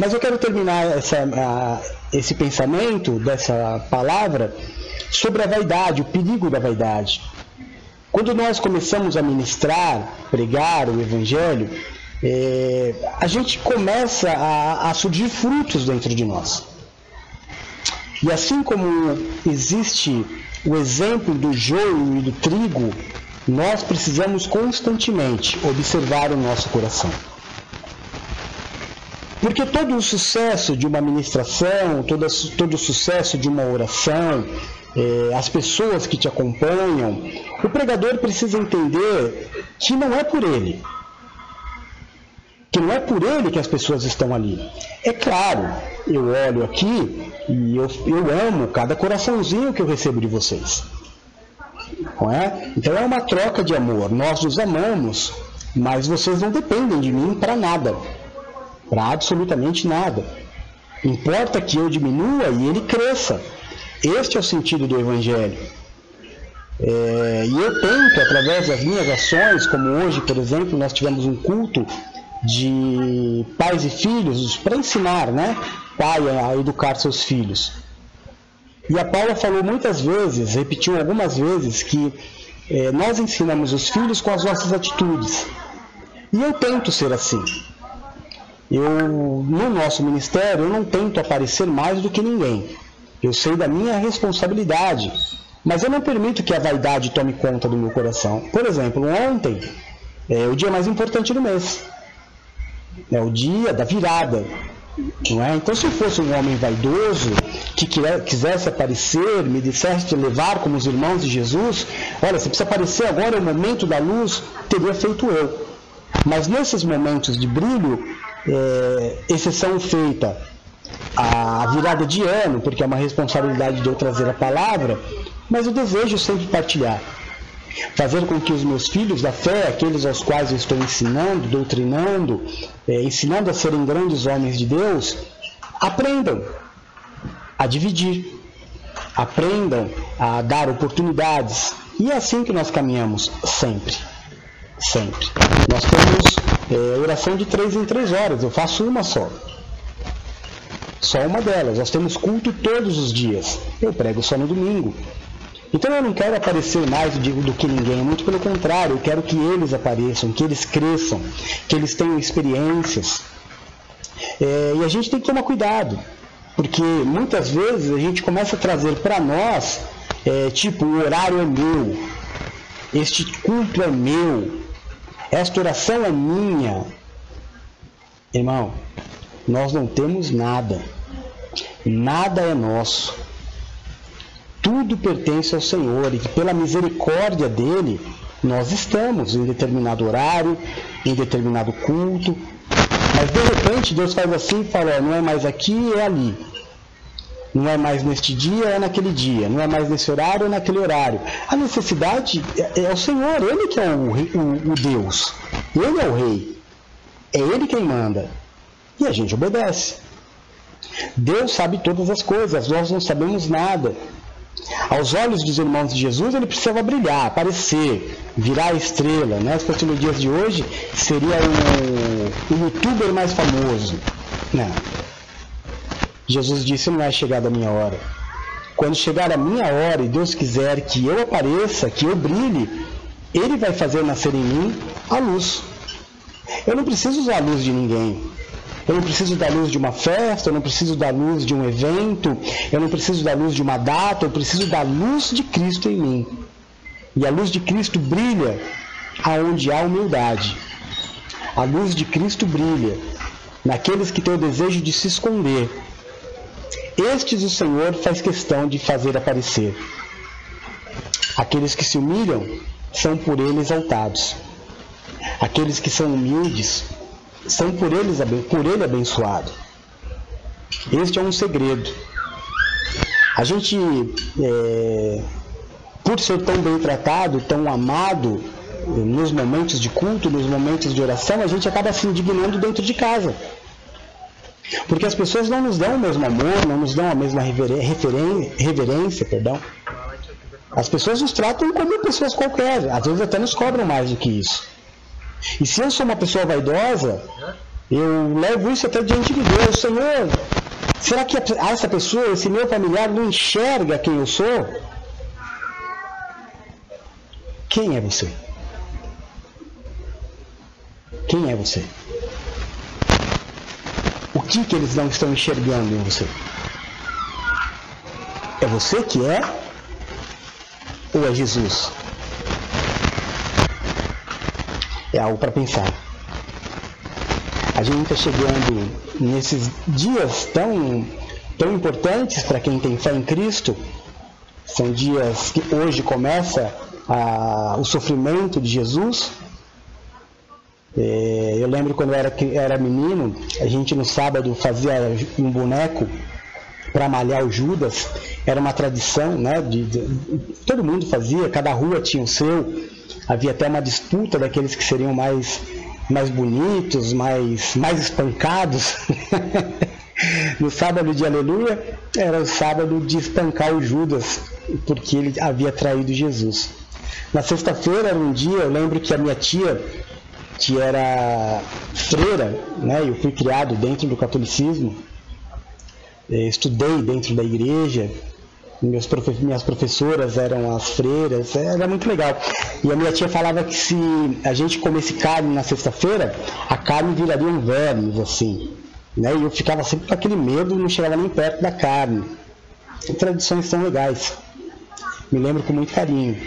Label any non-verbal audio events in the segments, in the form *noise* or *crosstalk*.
Mas eu quero terminar essa, a, esse pensamento dessa palavra sobre a vaidade, o perigo da vaidade. Quando nós começamos a ministrar, pregar o Evangelho, é, a gente começa a, a surgir frutos dentro de nós. E assim como existe o exemplo do joio e do trigo, nós precisamos constantemente observar o nosso coração. Porque todo o sucesso de uma ministração, todo, todo o sucesso de uma oração, eh, as pessoas que te acompanham, o pregador precisa entender que não é por ele. Que não é por ele que as pessoas estão ali. É claro, eu olho aqui e eu, eu amo cada coraçãozinho que eu recebo de vocês. Não é? Então é uma troca de amor. Nós os amamos, mas vocês não dependem de mim para nada. Para absolutamente nada. Importa que eu diminua e ele cresça. Este é o sentido do Evangelho. É, e eu tento, através das minhas ações, como hoje, por exemplo, nós tivemos um culto de pais e filhos para ensinar, né? Pai a educar seus filhos. E a Paula falou muitas vezes, repetiu algumas vezes, que é, nós ensinamos os filhos com as nossas atitudes. E eu tento ser assim. Eu, no nosso ministério, eu não tento aparecer mais do que ninguém. Eu sei da minha responsabilidade, mas eu não permito que a vaidade tome conta do meu coração. Por exemplo, ontem é o dia mais importante do mês. É o dia da virada. Não é? Então, se eu fosse um homem vaidoso, que quisesse aparecer, me dissesse levar como os irmãos de Jesus, olha, você precisa aparecer agora, é o momento da luz, teria feito eu. Mas nesses momentos de brilho, é, exceção feita a virada de ano, porque é uma responsabilidade de eu trazer a palavra, mas eu desejo sempre partilhar. Fazer com que os meus filhos da fé, aqueles aos quais eu estou ensinando, doutrinando, é, ensinando a serem grandes homens de Deus, aprendam a dividir, aprendam a dar oportunidades. E é assim que nós caminhamos sempre. Sempre. Nós temos é, oração de três em três horas, eu faço uma só. Só uma delas. Nós temos culto todos os dias. Eu prego só no domingo. Então eu não quero aparecer mais do que ninguém, muito pelo contrário, eu quero que eles apareçam, que eles cresçam, que eles tenham experiências. É, e a gente tem que tomar cuidado, porque muitas vezes a gente começa a trazer para nós, é, tipo, o horário é meu, este culto é meu, esta oração é minha. Irmão, nós não temos nada. Nada é nosso. Tudo pertence ao Senhor e que pela misericórdia dele nós estamos em determinado horário, em determinado culto. Mas de repente Deus faz assim e fala: não é mais aqui, é ali. Não é mais neste dia, é naquele dia. Não é mais nesse horário, é naquele horário. A necessidade é, é o Senhor, Ele que é o, o, o Deus. Ele é o Rei. É Ele quem manda. E a gente obedece. Deus sabe todas as coisas, nós não sabemos nada. Aos olhos dos irmãos de Jesus, ele precisava brilhar, aparecer, virar a estrela. Né? Se nos dias de hoje, seria o, o youtuber mais famoso. Não. Jesus disse: Não é chegada a minha hora. Quando chegar a minha hora e Deus quiser que eu apareça, que eu brilhe, Ele vai fazer nascer em mim a luz. Eu não preciso usar a luz de ninguém. Eu não preciso da luz de uma festa, eu não preciso da luz de um evento, eu não preciso da luz de uma data, eu preciso da luz de Cristo em mim. E a luz de Cristo brilha aonde há humildade. A luz de Cristo brilha naqueles que têm o desejo de se esconder. Estes o Senhor faz questão de fazer aparecer. Aqueles que se humilham são por ele exaltados. Aqueles que são humildes são por, eles, por ele abençoados. Este é um segredo. A gente, é, por ser tão bem tratado, tão amado, nos momentos de culto, nos momentos de oração, a gente acaba se indignando dentro de casa. Porque as pessoas não nos dão o mesmo amor, não nos dão a mesma reverência, perdão. As pessoas nos tratam como pessoas qualquer, às vezes até nos cobram mais do que isso. E se eu sou uma pessoa vaidosa, Eu levo isso até diante de Deus. Senhor, será que essa pessoa, esse meu familiar, não enxerga quem eu sou? Quem é você? Quem é você? Que, que eles não estão enxergando em você? É você que é? Ou é Jesus? É algo para pensar. A gente está chegando nesses dias tão, tão importantes para quem tem fé em Cristo. São dias que hoje começa a, o sofrimento de Jesus. É, eu lembro quando eu era, era menino, a gente no sábado fazia um boneco para malhar o Judas. Era uma tradição, né? De, de, todo mundo fazia, cada rua tinha o seu. Havia até uma disputa daqueles que seriam mais, mais bonitos, mais, mais espancados. *laughs* no sábado de Aleluia era o sábado de espancar o Judas, porque ele havia traído Jesus. Na sexta-feira era um dia, eu lembro que a minha tia, que era freira, né, eu fui criado dentro do catolicismo, eh, estudei dentro da igreja, profe minhas professoras eram as freiras, era muito legal. E a minha tia falava que se a gente comesse carne na sexta-feira, a carne viraria um vermes, assim. Né? E eu ficava sempre com aquele medo e não chegava nem perto da carne. E tradições tão legais. Me lembro com muito carinho.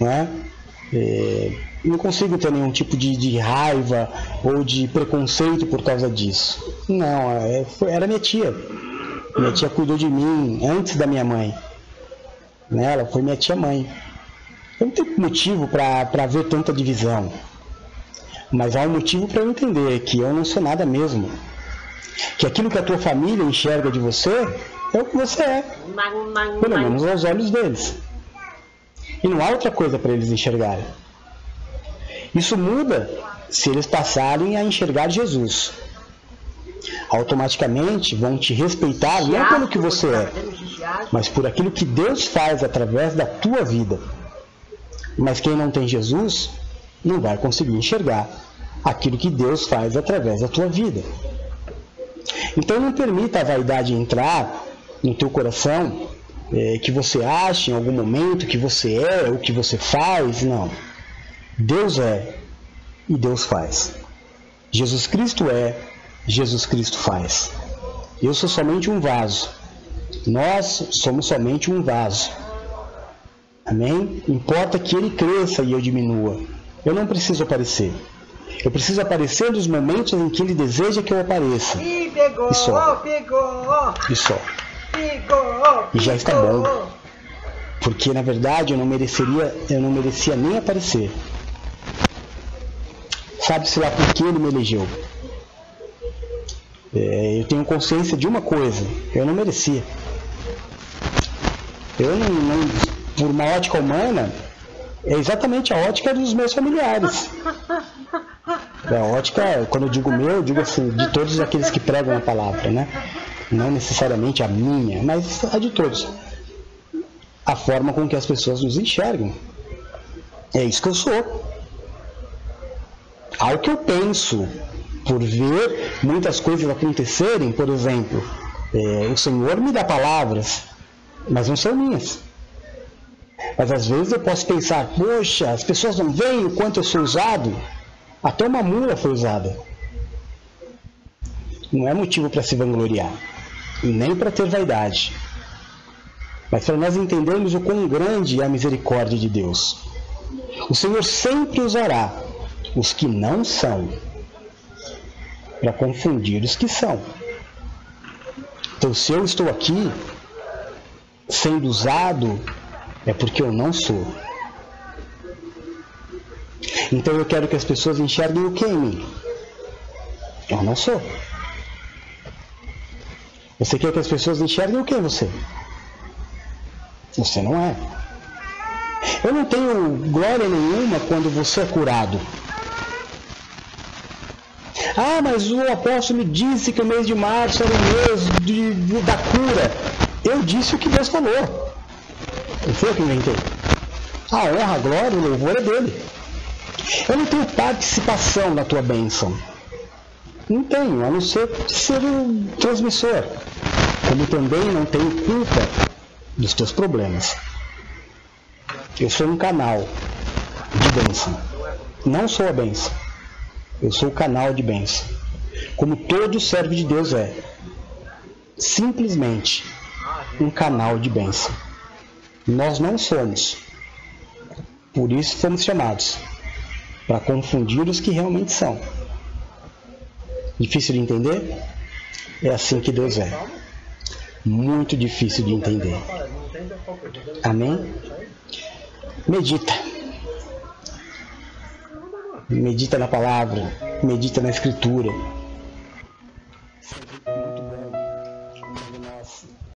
Né? É, não consigo ter nenhum tipo de, de, raiva ou de preconceito por causa disso. Não, é, foi, era minha tia. Minha tia cuidou de mim antes da minha mãe. Né? Ela foi minha tia-mãe. Eu não tenho motivo para ver tanta divisão. Mas há um motivo para eu entender que eu não sou nada mesmo. Que aquilo que a tua família enxerga de você é o que você é. Pelo menos aos olhos deles. E não há outra coisa para eles enxergarem. Isso muda se eles passarem a enxergar Jesus. Automaticamente vão te respeitar não pelo que você é, mas por aquilo que Deus faz através da tua vida. Mas quem não tem Jesus não vai conseguir enxergar aquilo que Deus faz através da tua vida. Então não permita a vaidade entrar no teu coração é, que você acha em algum momento que você é, o que você faz. Não. Deus é e Deus faz. Jesus Cristo é, Jesus Cristo faz. Eu sou somente um vaso. Nós somos somente um vaso. Amém? Importa que ele cresça e eu diminua. Eu não preciso aparecer. Eu preciso aparecer nos momentos em que ele deseja que eu apareça. E pegou, e só. pegou. E só. Pegou, e já está bom. Porque na verdade eu não mereceria, eu não merecia nem aparecer. Sabe-se lá por que ele me elegeu. É, eu tenho consciência de uma coisa, eu não merecia. Eu não, não, por uma ótica humana, é exatamente a ótica dos meus familiares. É a ótica, quando eu digo meu, eu digo assim, de todos aqueles que pregam a palavra, né? Não necessariamente a minha, mas a de todos. A forma com que as pessoas nos enxergam. É isso que eu sou. Ao que eu penso, por ver muitas coisas acontecerem, por exemplo, é, o Senhor me dá palavras, mas não são minhas. Mas às vezes eu posso pensar, poxa, as pessoas não veem o quanto eu sou usado. Até uma mula foi usada. Não é motivo para se vangloriar, e nem para ter vaidade. Mas para nós entendermos o quão grande é a misericórdia de Deus. O Senhor sempre usará os que não são para confundir os que são. Então, se eu estou aqui sendo usado, é porque eu não sou. Então, eu quero que as pessoas enxerguem o que em mim? Eu não sou. Você quer que as pessoas enxerguem o que em você? Você não é. Eu não tenho glória nenhuma quando você é curado. Ah, mas o apóstolo disse que o mês de março era o mês de, de, da cura. Eu disse o que Deus falou. Não foi eu que inventei. A honra, a glória, o louvor é dele. Eu não tenho participação na tua bênção. Não tenho, a não ser ser o transmissor. Como também não tenho culpa dos teus problemas. Eu sou um canal de bênção. Não sou a bênção. Eu sou o canal de bênção. Como todo servo de Deus é. Simplesmente um canal de bênção. Nós não somos. Por isso fomos chamados para confundir os que realmente são. Difícil de entender? É assim que Deus é. Muito difícil de entender. Amém? Medita. Medita na palavra, medita na escritura